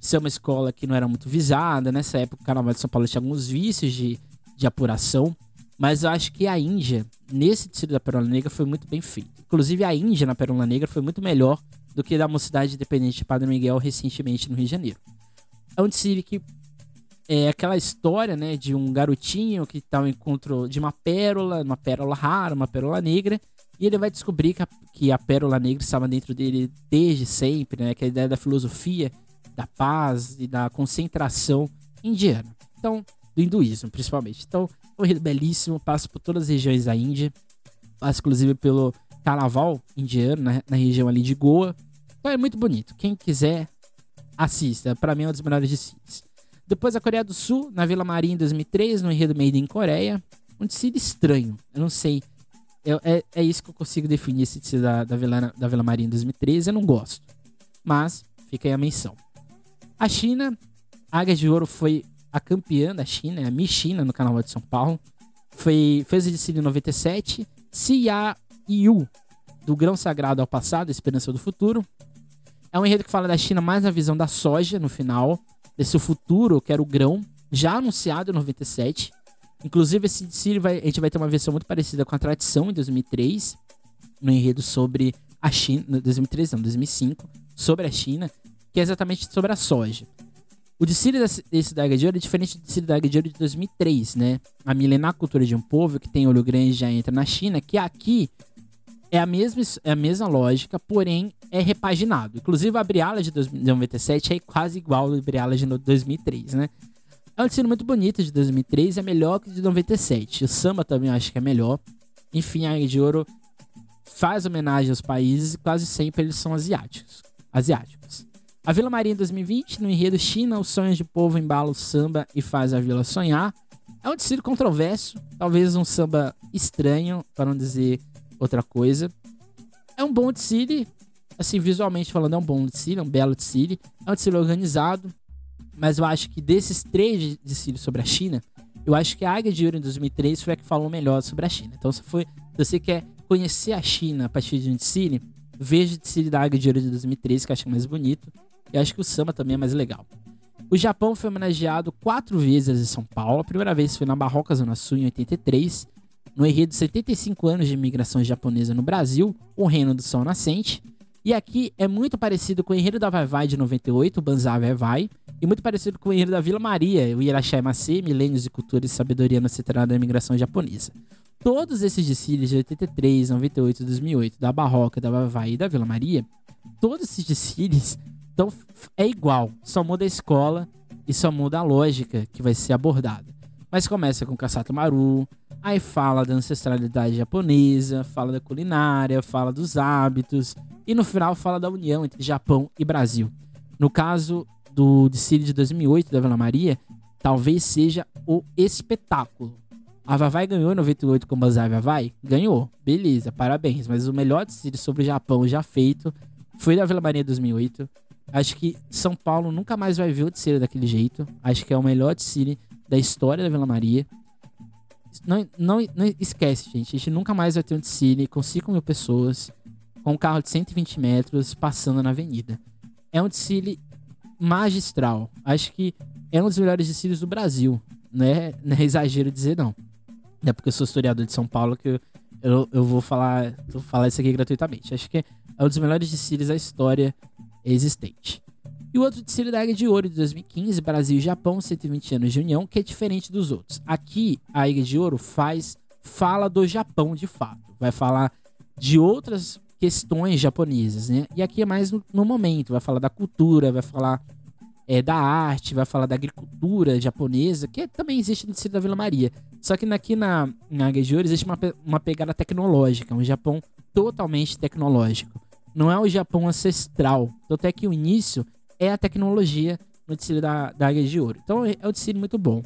ser uma escola que não era muito visada. Nessa época, o Carnaval de São Paulo tinha alguns vícios de, de apuração. Mas eu acho que a Índia, nesse tecido da Perola Negra, foi muito bem feito. Inclusive, a Índia na Perola Negra foi muito melhor do que da Mocidade Independente de Padre Miguel recentemente no Rio de Janeiro. É um desfile que é aquela história, né, de um garotinho que tá ao encontro de uma pérola, uma pérola rara, uma pérola negra, e ele vai descobrir que a, que a pérola negra estava dentro dele desde sempre, né, que é a ideia da filosofia da paz e da concentração indiana. Então, do hinduísmo, principalmente. Então, um enredo belíssimo, passa por todas as regiões da Índia, passa inclusive pelo carnaval indiano, né, na região ali de Goa. Então é muito bonito. Quem quiser, assista. Para mim é um dos melhores desfiles. Depois a Coreia do Sul, na Vila Maria em 2003, no enredo Made in Coreia. Um desfile estranho. Eu não sei. É, é, isso que eu consigo definir esse da, da, Vila, da Vila Maria em 2013. Eu não gosto. Mas fica aí a menção. A China, a Águia de Ouro foi a campeã da China, a Miss China no Carnaval de São Paulo. Foi, fez o desfile em 97. Xia Yu, do Grão Sagrado ao Passado, Esperança do Futuro. É um enredo que fala da China mais na visão da soja no final, desse futuro, que era o grão, já anunciado em 97. Inclusive, esse desfile vai, a gente vai ter uma versão muito parecida com a tradição em 2003, no enredo sobre a China, 2003 não, 2005, sobre a China, que é exatamente sobre a soja. O desfile desse da Águia de Ouro é diferente do desfile da Águia de Ouro de 2003, né? A milenar cultura de um povo que tem olho grande já entra na China, que aqui é a mesma, é a mesma lógica, porém é repaginado. Inclusive, a Briala de 97 é quase igual ao Briala de 2003, né? É um estilo muito bonito de 2003, é melhor que de 97. O samba também eu acho que é melhor. Enfim, a Águia de Ouro faz homenagem aos países e quase sempre eles são asiáticos. asiáticos. A Vila Maria em 2020, no enredo China, os sonhos de povo embala o samba e faz a vila sonhar. É um desfile controverso, talvez um samba estranho, para não dizer outra coisa. É um bom desfile, assim, visualmente falando, é um bom desfile, é um belo desfile. É um desfile organizado, mas eu acho que desses três desfiles sobre a China, eu acho que a Águia de Ouro em 2003 foi a que falou melhor sobre a China. Então, se, foi, se você quer conhecer a China a partir de um desfile, veja o desfile da Águia de Ouro de 2003, que eu acho mais bonito. E acho que o samba também é mais legal. O Japão foi homenageado quatro vezes em São Paulo. A primeira vez foi na Barroca Zona Sul, em 83. No enredo de 75 anos de imigração japonesa no Brasil, o Reino do Sol Nascente. E aqui é muito parecido com o enredo da Vai Vai de 98, o Banzai Vai Vai, e muito parecido com o enredo da Vila Maria, o Irachai Masei, Milênios de Cultura e Sabedoria no Centenário da Imigração Japonesa. Todos esses desfiles de 83, 98 2008, da Barroca, da Vai Vai e da Vila Maria, todos esses desfiles então, é igual, só muda a escola e só muda a lógica que vai ser abordada. Mas começa com Kassato Maru, aí fala da ancestralidade japonesa, fala da culinária, fala dos hábitos e no final fala da união entre Japão e Brasil. No caso do desfile de 2008 da Vila Maria, talvez seja o espetáculo. A Vavai ganhou em 98 com o Banzai Vavai? Ganhou, beleza, parabéns. Mas o melhor desfile sobre o Japão já feito foi da Vila Maria 2008. Acho que São Paulo nunca mais vai ver o desfile daquele jeito. Acho que é o melhor desfile da história da Vila Maria. Não, não, não esquece, gente. A gente nunca mais vai ter um desfile com 5 mil pessoas, com um carro de 120 metros passando na avenida. É um desfile magistral. Acho que é um dos melhores desfiles do Brasil. Não é, não é exagero dizer, não. É porque eu sou historiador de São Paulo que eu, eu, eu vou falar, vou falar isso aqui gratuitamente. Acho que é um dos melhores desfiles da história existente. E o outro desfile da Águia de Ouro de 2015, Brasil e Japão, 120 anos de união, que é diferente dos outros. Aqui, a Águia de Ouro faz fala do Japão de fato. Vai falar de outras questões japonesas, né? E aqui é mais no, no momento, vai falar da cultura, vai falar é, da arte, vai falar da agricultura japonesa, que também existe no distrito da Vila Maria. Só que aqui na, na de Ouro existe uma, uma pegada tecnológica, um Japão totalmente tecnológico. Não é o Japão ancestral. Até que o início é a tecnologia no desfile da, da Águia de Ouro. Então é um desfile muito bom.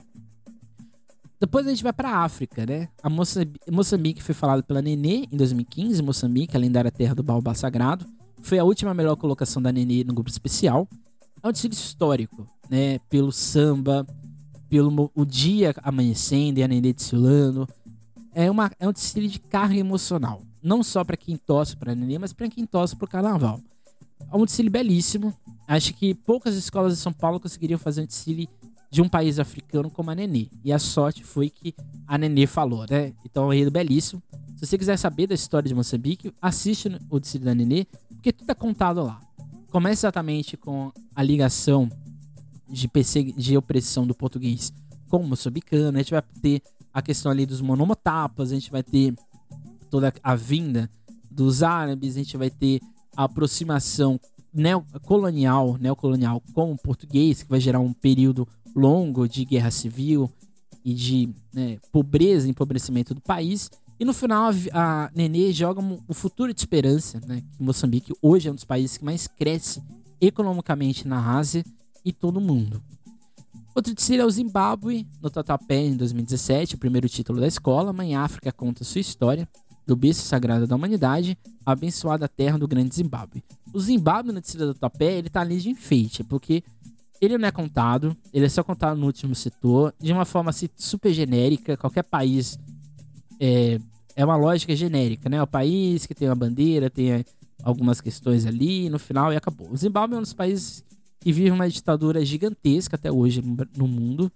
Depois a gente vai para a África, né? A Moçambique, foi falado pela Nenê em 2015. Moçambique, a lendária terra do baobá sagrado. Foi a última melhor colocação da Nenê no grupo especial. É um desfile histórico, né? Pelo samba, pelo o dia amanhecendo e a Nenê desfilando. É, uma, é um desfile de carga emocional. Não só para quem torce para a Nenê, mas para quem torce para o carnaval. É um desfile belíssimo. Acho que poucas escolas de São Paulo conseguiriam fazer um desfile de um país africano como a Nenê. E a sorte foi que a Nenê falou, né? Então é um belíssimo. Se você quiser saber da história de Moçambique, assiste o desfile da Nenê, porque tudo é contado lá. Começa exatamente com a ligação de, de opressão do português com o moçambicano. A gente vai ter a questão ali dos monomotapas, a gente vai ter toda a vinda dos árabes, a gente vai ter a aproximação neocolonial, neocolonial com o português, que vai gerar um período longo de guerra civil e de né, pobreza e empobrecimento do país. E no final a, a Nenê joga um futuro de esperança, né? Que Moçambique hoje é um dos países que mais cresce economicamente na Ásia e todo o mundo. Outro desfile é o Zimbábue, no Tatuapé em 2017, o primeiro título da escola. Mãe África conta sua história, do berço sagrado da humanidade, a abençoada terra do grande Zimbábue. O Zimbábue no desfile do Tatuapé, ele tá ali de enfeite, porque ele não é contado, ele é só contado no último setor, de uma forma assim, super genérica. Qualquer país é, é uma lógica genérica, né? O país que tem uma bandeira, tem algumas questões ali, no final e acabou. O Zimbábue é um dos países que vive uma ditadura gigantesca até hoje no mundo.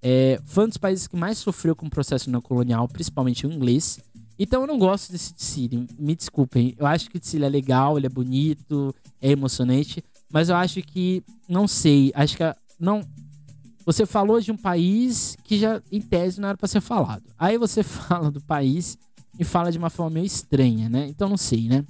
É, foi um dos países que mais sofreu com o processo neocolonial, principalmente o inglês. Então eu não gosto desse Tsiri, me desculpem. Eu acho que o Tsiri é legal, ele é bonito, é emocionante, mas eu acho que, não sei, acho que não. Você falou de um país que já, em tese, não era para ser falado. Aí você fala do país e fala de uma forma meio estranha, né? Então não sei, né?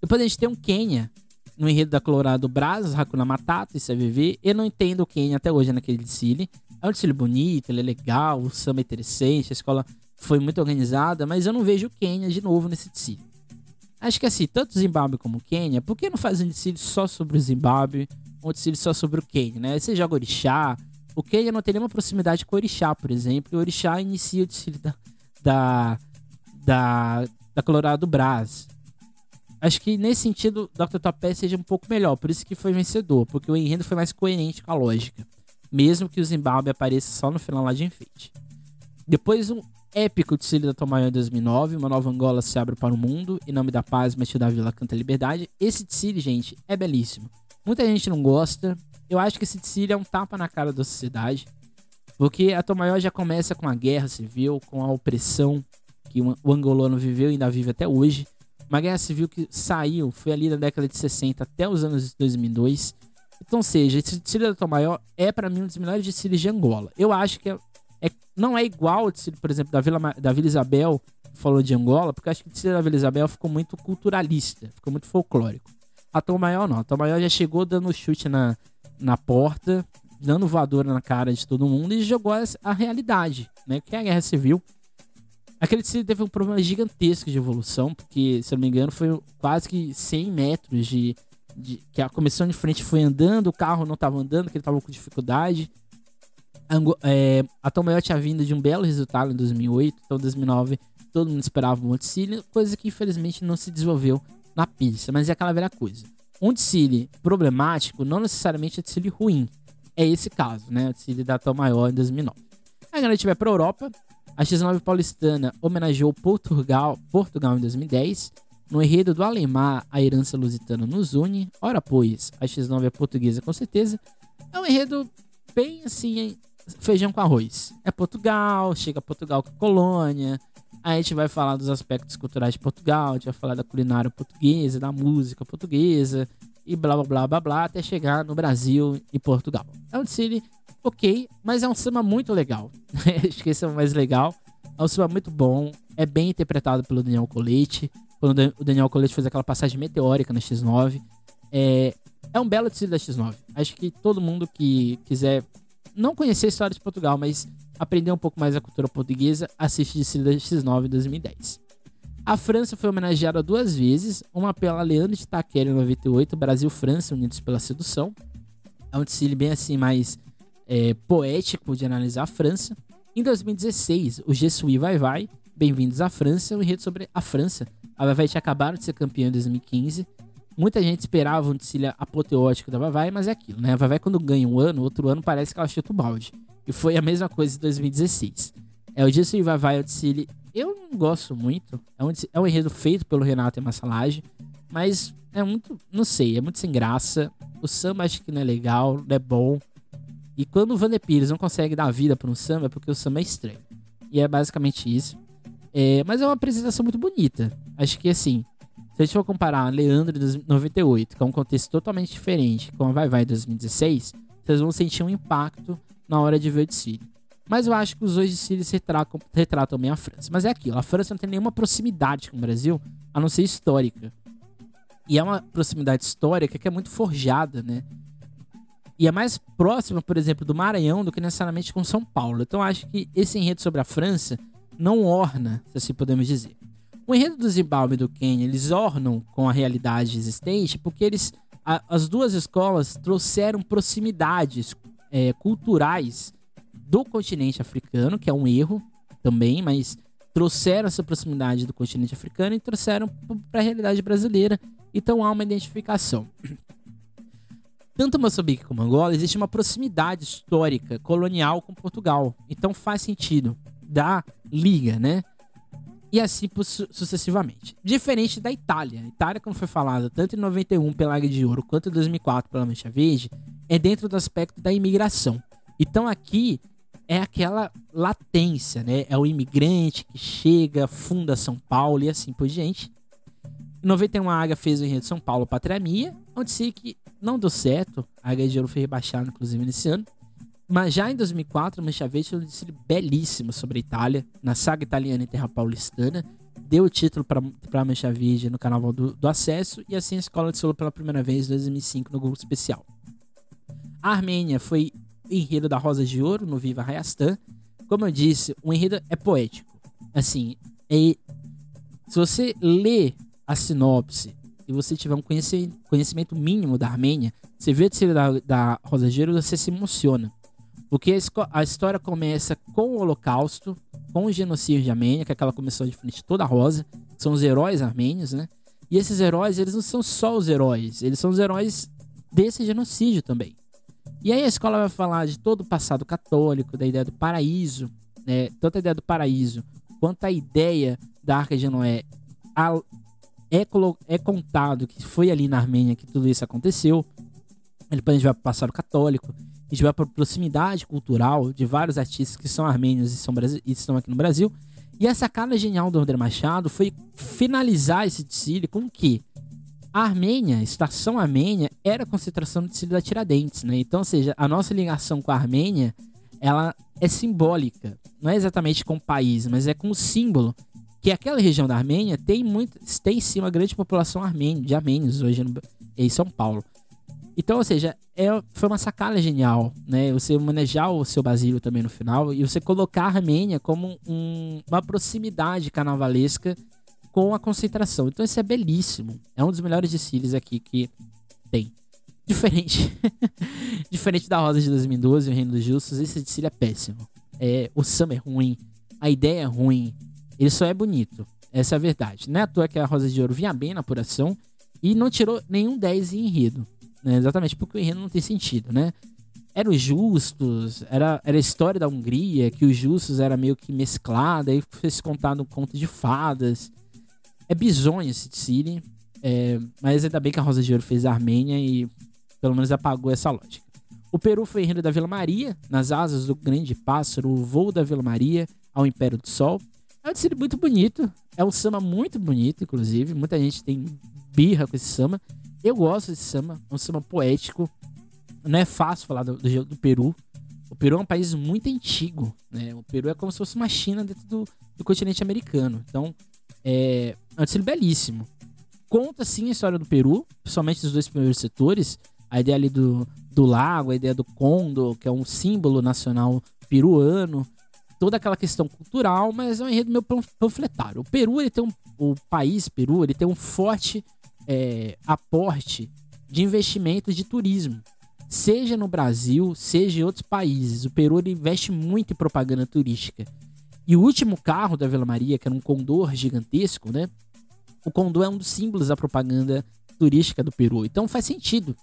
Depois a gente tem um Quênia, no enredo da Colorado Brazos, Hakuna Matata, isso é. Eu não entendo o Quênia até hoje naquele desfile. É um desfile bonito, ele é legal, o samba é interessante, a escola foi muito organizada, mas eu não vejo o Quênia de novo nesse desfile. Acho que assim, tanto Zimbábue como o Quênia, por que não fazem um desfile só sobre o Zimbábue, um desfile só sobre o Quênia, né? Você joga Orixá, o Quênia não tem nenhuma proximidade com o Orixá, por exemplo, e o Orixá inicia o desfile da, da, da, da Colorado Brás. Acho que nesse sentido, Dr. Topé seja um pouco melhor, por isso que foi vencedor, porque o enredo foi mais coerente com a lógica, mesmo que o Zimbábue apareça só no final lá de enfeite. Depois, um épico desfile da Tomayo em 2009, uma nova Angola se abre para o mundo, em nome da paz, Matilda da Vila canta liberdade. Esse desfile, gente, é belíssimo. Muita gente não gosta, eu acho que esse desfile é um tapa na cara da sociedade, porque a Tom Maior já começa com a guerra civil, com a opressão que o angolano viveu e ainda vive até hoje. Uma guerra civil que saiu, foi ali na década de 60 até os anos 2002. Então, seja, esse desfile da Tom Maior é para mim um dos melhores desfiles de Angola. Eu acho que é, é, não é igual por exemplo, da Vila, da Vila Isabel, falou de Angola, porque acho que o desfile da Vila Isabel ficou muito culturalista, ficou muito folclórico. A Tom Maior não, a Tom Maior já chegou dando chute na, na porta, dando voadora na cara de todo mundo e jogou a realidade, né? Que é a guerra civil. Aquele tecido teve um problema gigantesco de evolução, porque, se eu não me engano, foi quase que 100 metros de, de que a comissão de frente foi andando, o carro não estava andando, que ele estava com dificuldade. É, a Tom Maior tinha vindo de um belo resultado em 2008, então em 2009 todo mundo esperava um Monticílio, coisa que infelizmente não se desenvolveu na pista, mas é aquela velha coisa. Um desfile problemático não necessariamente é desfile ruim. É esse caso, né? O desfile da Maior em 2009. Aí, quando a gente vai para a Europa, a X9 paulistana homenageou Portugal, Portugal em 2010. No enredo do Alemar, a herança lusitana nos une. Ora, pois, a X9 é portuguesa com certeza. É um enredo bem assim, feijão com arroz. É Portugal, chega Portugal com colônia, Aí a gente vai falar dos aspectos culturais de Portugal, a gente vai falar da culinária portuguesa, da música portuguesa e blá blá blá blá blá até chegar no Brasil e Portugal. É um desfile ok, mas é um samba muito legal. Acho que esse é o mais legal. É um samba muito bom, é bem interpretado pelo Daniel Colete. Quando o Daniel Colete fez aquela passagem meteórica na X9. É, é um belo desfile da X9. Acho que todo mundo que quiser não conhecer a história de Portugal, mas aprender um pouco mais a cultura portuguesa, assiste Descida X9 2010. A França foi homenageada duas vezes, uma pela Leandro de Taquera em 98, Brasil-França Unidos pela Sedução. É um desfile bem assim, mais é, poético de analisar a França. Em 2016, o Jesuí Vai Vai, Bem-vindos à França, um enredo sobre a França. A Vai Vai tinha acabado de ser campeã em 2015. Muita gente esperava um desfile apoteótico da Vai Vai, mas é aquilo, né? A Vai Vai quando ganha um ano, outro ano parece que ela chuta o balde. E foi a mesma coisa em 2016. É o Disney Vai Vai o City. Eu não gosto muito. É um, é um enredo feito pelo Renato e Massalage. Mas é muito. Não sei, é muito sem graça. O samba acho que não é legal, não é bom. E quando o Vander Pires não consegue dar vida para um samba é porque o samba é estranho. E é basicamente isso. É, mas é uma apresentação muito bonita. Acho que assim, a gente for comparar Leandro de 98, que é um contexto totalmente diferente, com a Vai Vai 2016, vocês vão sentir um impacto na hora de ver o desfile. Mas eu acho que os dois desfiles retratam, retratam bem a França. Mas é aquilo, a França não tem nenhuma proximidade com o Brasil, a não ser histórica. E é uma proximidade histórica que é muito forjada, né? E é mais próxima, por exemplo, do Maranhão do que necessariamente com São Paulo. Então acho que esse enredo sobre a França não orna, se assim podemos dizer. O enredo do Zimbábue e do Quênia, eles ornam com a realidade existente porque eles, a, as duas escolas trouxeram proximidades é, culturais do continente africano, que é um erro também, mas trouxeram essa proximidade do continente africano e trouxeram para a realidade brasileira. Então há uma identificação. Tanto Moçambique como Angola existe uma proximidade histórica colonial com Portugal. Então faz sentido da liga, né? E assim sucessivamente. Diferente da Itália. A Itália, como foi falado tanto em 91 pela Águia de Ouro quanto em 2004 pela Mancha Verde, é dentro do aspecto da imigração. Então aqui é aquela latência, né? É o imigrante que chega, funda São Paulo e assim por diante. Em 91 a Águia fez o enredo São Paulo Pátria Minha, onde sei que não deu certo. A Águia de Ouro foi rebaixada, inclusive, nesse ano. Mas já em 2004, Mancha Verde fez um desfile belíssimo sobre a Itália, na saga italiana e terra paulistana. deu o título para Mancha Verde no Carnaval do, do, Acesso e assim a escola desfilou pela primeira vez em 2005 no grupo especial. A Armênia foi enredo da Rosa de Ouro no Viva Rayastan. Como eu disse, o enredo é poético. Assim, é, se você lê a sinopse e você tiver um conhecimento mínimo da Armênia, você vê a desfile da, da Rosa de Ouro, você se emociona. Porque a história começa com o Holocausto, com o genocídio de Armênia, que é aquela comissão de frente toda rosa, são os heróis armênios, né? E esses heróis, eles não são só os heróis, eles são os heróis desse genocídio também. E aí a escola vai falar de todo o passado católico, da ideia do paraíso, né? Tanto a ideia do paraíso quanto a ideia da Arca de Noé. A, é, é contado que foi ali na Armênia que tudo isso aconteceu. Depois a gente vai para o passado católico, a gente vai para proximidade cultural de vários artistas que são armênios e, são, e estão aqui no Brasil. E a sacada genial do André Machado foi finalizar esse desfile com o quê? A Armênia, a estação Armênia, era a concentração do desfile da Tiradentes, né? Então, ou seja, a nossa ligação com a Armênia, ela é simbólica. Não é exatamente com o país, mas é com o símbolo. Que aquela região da Armênia tem muito, tem sim uma grande população armênia, de armênios hoje no, em São Paulo. Então, ou seja, é, foi uma sacada genial, né? Você manejar o seu Basílio também no final e você colocar a Armênia como um, uma proximidade carnavalesca com a concentração. Então, isso é belíssimo. É um dos melhores desfiles aqui que tem. Diferente. Diferente da Rosa de 2012, o Reino dos Justos, esse desfile é péssimo. É, o samba é ruim, a ideia é ruim, ele só é bonito. Essa é a verdade. Não é à toa que a Rosa de Ouro vinha bem na apuração e não tirou nenhum 10 em enredo. Né? Exatamente porque o enredo não tem sentido, né? Era os justos, era, era a história da Hungria, que os justos era meio que mesclada, aí foi se contado um conto de fadas. É bizonho esse desfile, é, mas ainda bem que a Rosa de Ouro fez a Armênia e pelo menos apagou essa lógica. O Peru foi enredo da Vila Maria, nas asas do grande pássaro, o voo da Vila Maria ao Império do Sol. É um desfile muito bonito, é um samba muito bonito, inclusive. Muita gente tem birra com esse samba. Eu gosto desse samba, é um samba poético. Não é fácil falar do, do, do, Peru. O Peru é um país muito antigo, né? O Peru é como se fosse uma China dentro do, do continente americano. Então, é, é um estilo belíssimo. Conta, sim, a história do Peru, principalmente dos dois primeiros setores. A ideia ali do, do lago, a ideia do Kondo, que é um símbolo nacional peruano. Toda aquela questão cultural, mas é um enredo meio panfletário. O Peru, ele tem um... O país Peru, ele tem um forte é, aporte de investimentos de turismo. Seja no Brasil, seja em outros países. O Peru investe muito em propaganda turística. E o último carro da Vila Maria, que era um condor gigantesco, né? O condor é um dos símbolos da propaganda turística do Peru. Então faz sentido.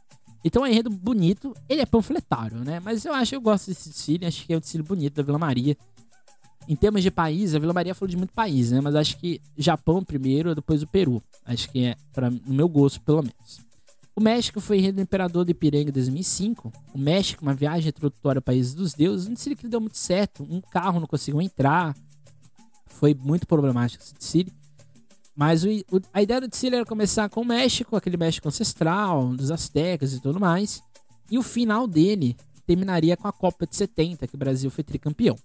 Então é um enredo bonito, ele é panfletário, né? Mas eu acho, eu gosto desse desfile, acho que é o desfile bonito da Vila Maria. Em termos de país, a Vila Maria falou de muito país, né? Mas acho que Japão primeiro, depois o Peru. Acho que é, para no meu gosto, pelo menos. O México foi rei do Imperador de Ipiranga em 2005. O México, uma viagem introdutória ao País dos Deuses, não sei que deu muito certo. Um carro não conseguiu entrar. Foi muito problemático esse desfile. Mas o, o, a ideia do desfile era começar com o México, aquele México ancestral, dos astecas e tudo mais. E o final dele terminaria com a Copa de 70, que o Brasil foi tricampeão.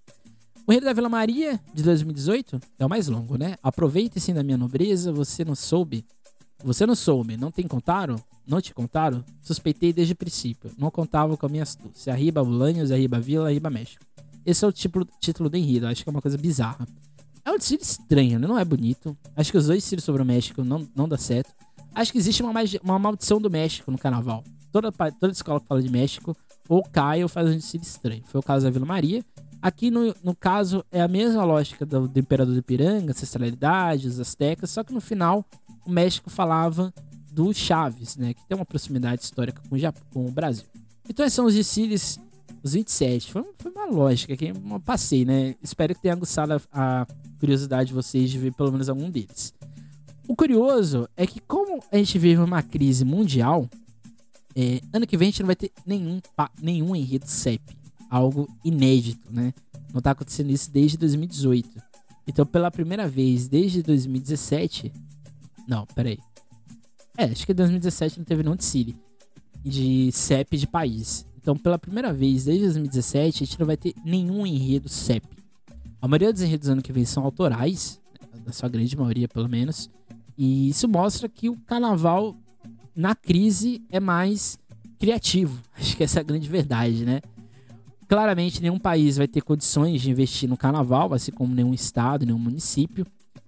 O Rei da Vila Maria, de 2018, é o mais longo, né? Aproveite-se da minha nobreza, você não soube. Você não soube, não tem contaram? Não te contaram? Suspeitei desde o princípio. Não contava com a minha astúcia. Arriba Bulânhos, arriba Vila, arriba México. Esse é o tipo, título do enredo, acho que é uma coisa bizarra. É um desfile estranho, né? não é bonito. Acho que os dois desfiles sobre o México não, não dá certo. Acho que existe uma, uma maldição do México no carnaval. Toda, toda escola que fala de México, ou cai ou faz um desfile estranho. Foi o caso da Vila Maria. Aqui, no, no caso, é a mesma lógica do, do Imperador de Ipiranga, ancestralidade, os astecas, só que no final o México falava do Chaves, né? Que tem uma proximidade histórica com o, Japão, com o Brasil. Então, esses são os desfiles, os 27. Foi, foi uma lógica que eu passei, né? Espero que tenha aguçado a, a curiosidade de vocês de ver pelo menos algum deles. O curioso é que, como a gente vive uma crise mundial, é, ano que vem a gente não vai ter nenhum, nenhum enredo CEP algo inédito, né? Não tá acontecendo isso desde 2018. Então, pela primeira vez desde 2017. Não, peraí. É, acho que 2017 não teve nenhum desfile de CEP de país. Então, pela primeira vez desde 2017, a gente não vai ter nenhum enredo CEP. A maioria dos enredos do ano que vem são autorais, né? na sua grande maioria pelo menos. E isso mostra que o carnaval na crise é mais criativo. Acho que essa é a grande verdade, né? Claramente, nenhum país vai ter condições de investir no carnaval, assim como nenhum estado, nenhum município.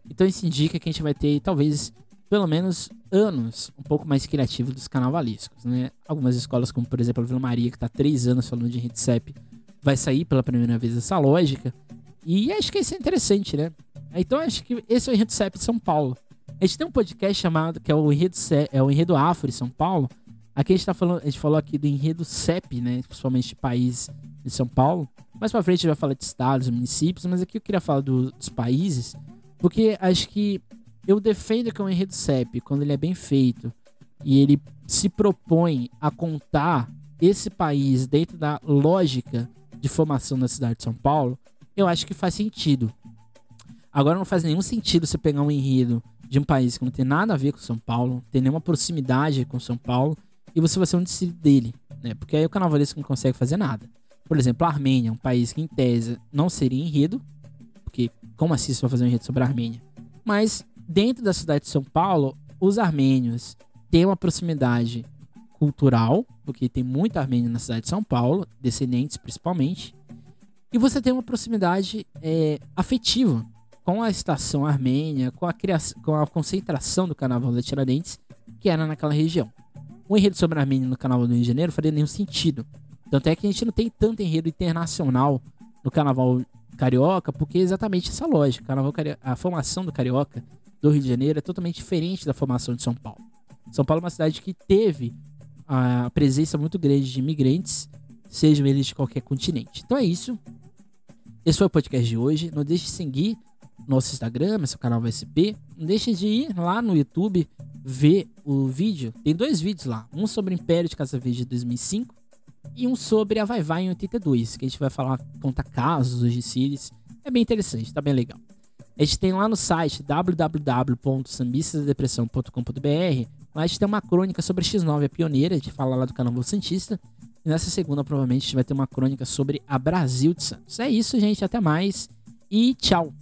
Então, isso indica que a gente vai ter, talvez, pelo menos anos um pouco mais criativos dos carnavalescos, né? Algumas escolas, como por exemplo a Vila Maria, que está três anos falando de Ritsep, vai sair pela primeira vez essa lógica. E acho que isso é interessante, né? Então acho que esse é o Enredo CEP de São Paulo. A gente tem um podcast chamado, que é o Enredo, é o Enredo Afro de São Paulo. Aqui a gente tá falando, a gente falou aqui do Enredo CEP, né? Principalmente de país de São Paulo. Mais pra frente a gente vai falar de estados, municípios, mas aqui eu queria falar do, dos países, porque acho que eu defendo que o Enredo CEP, quando ele é bem feito e ele se propõe a contar esse país dentro da lógica de formação da cidade de São Paulo, eu acho que faz sentido. Agora não faz nenhum sentido você pegar um enredo de um país que não tem nada a ver com São Paulo, não tem nenhuma proximidade com São Paulo, e você vai ser um discípulo dele, né? Porque aí o carnavalesco não consegue fazer nada. Por exemplo, a Armênia, um país que em tese não seria enredo, porque como assim você vai fazer um enredo sobre a Armênia? Mas dentro da cidade de São Paulo, os armênios têm uma proximidade cultural, porque tem muito armênio na cidade de São Paulo, descendentes principalmente, e você tem uma proximidade é, afetiva com a estação armênia, com a, criação, com a concentração do carnaval da Tiradentes, que era naquela região. Um enredo sobre a Armênia no carnaval do Rio de Janeiro faria nenhum sentido. Tanto é que a gente não tem tanto enredo internacional no carnaval carioca, porque é exatamente essa lógica. Carnaval, a formação do carioca do Rio de Janeiro é totalmente diferente da formação de São Paulo. São Paulo é uma cidade que teve a presença muito grande de imigrantes, sejam eles de qualquer continente. Então é isso. Esse foi o podcast de hoje. Não deixe de seguir nosso Instagram, seu canal VSP. Não deixe de ir lá no YouTube ver o vídeo. Tem dois vídeos lá. Um sobre o Império de Casa Verde de 2005 e um sobre a Vai Vai em 82, que a gente vai falar, conta casos dos Giciles. É bem interessante, tá bem legal. A gente tem lá no site www.sambistasdepressão.com.br Lá a gente tem uma crônica sobre a X9, a pioneira, a gente fala lá do Carnaval Santista. E nessa segunda, provavelmente, a gente vai ter uma crônica sobre a Brasil de Santos. É isso, gente. Até mais. E tchau.